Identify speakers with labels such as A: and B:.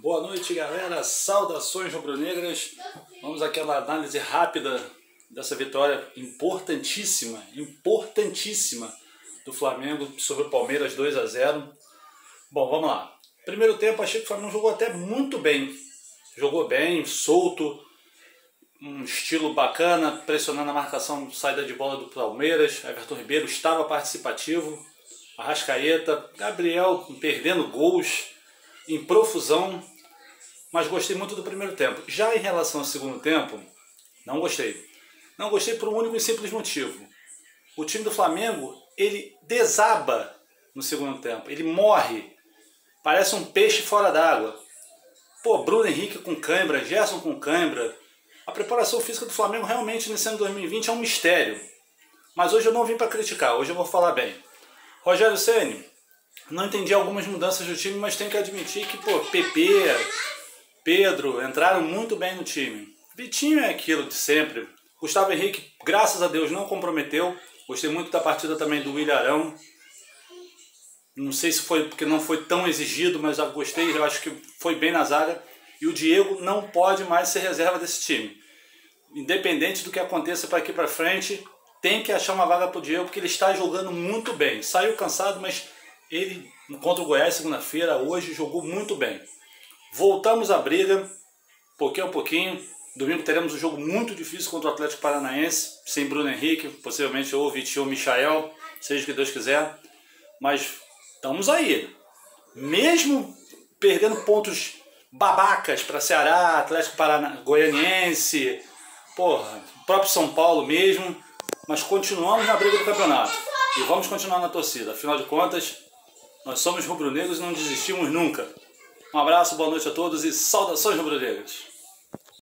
A: Boa noite, galera. Saudações rubro-negras. Vamos àquela análise rápida dessa vitória importantíssima, importantíssima do Flamengo sobre o Palmeiras 2 a 0. Bom, vamos lá. Primeiro tempo achei que o Flamengo jogou até muito bem. Jogou bem, solto, um estilo bacana, pressionando a marcação, saída de bola do Palmeiras. Everton Ribeiro estava participativo. Arrascaeta, Gabriel perdendo gols em profusão, mas gostei muito do primeiro tempo. Já em relação ao segundo tempo, não gostei. Não gostei por um único e simples motivo. O time do Flamengo, ele desaba no segundo tempo, ele morre, parece um peixe fora d'água. Pô, Bruno Henrique com cãibra, Gerson com cãibra. A preparação física do Flamengo realmente nesse ano 2020 é um mistério. Mas hoje eu não vim para criticar, hoje eu vou falar bem. Rogério Ceni, não entendi algumas mudanças do time, mas tenho que admitir que, pô, PP, Pedro entraram muito bem no time. Vitinho é aquilo de sempre. Gustavo Henrique, graças a Deus, não comprometeu. Gostei muito da partida também do William Arão. Não sei se foi porque não foi tão exigido, mas eu gostei, eu acho que foi bem na zaga. E o Diego não pode mais ser reserva desse time. Independente do que aconteça para aqui para frente, tem que achar uma vaga para o Diego, porque ele está jogando muito bem. Saiu cansado, mas ele, contra o Goiás, segunda-feira, hoje, jogou muito bem. Voltamos à briga, pouquinho a pouquinho. Domingo teremos um jogo muito difícil contra o Atlético Paranaense, sem Bruno Henrique, possivelmente ou Vitinho ou Michael, seja o que Deus quiser. Mas estamos aí. Mesmo perdendo pontos babacas para Ceará, Atlético Parana... Goianiense, porra, próprio São Paulo mesmo, mas continuamos na briga do campeonato. E vamos continuar na torcida. Afinal de contas, nós somos rubro-negros e não desistimos nunca. Um abraço, boa noite a todos e saudações rubro-negras.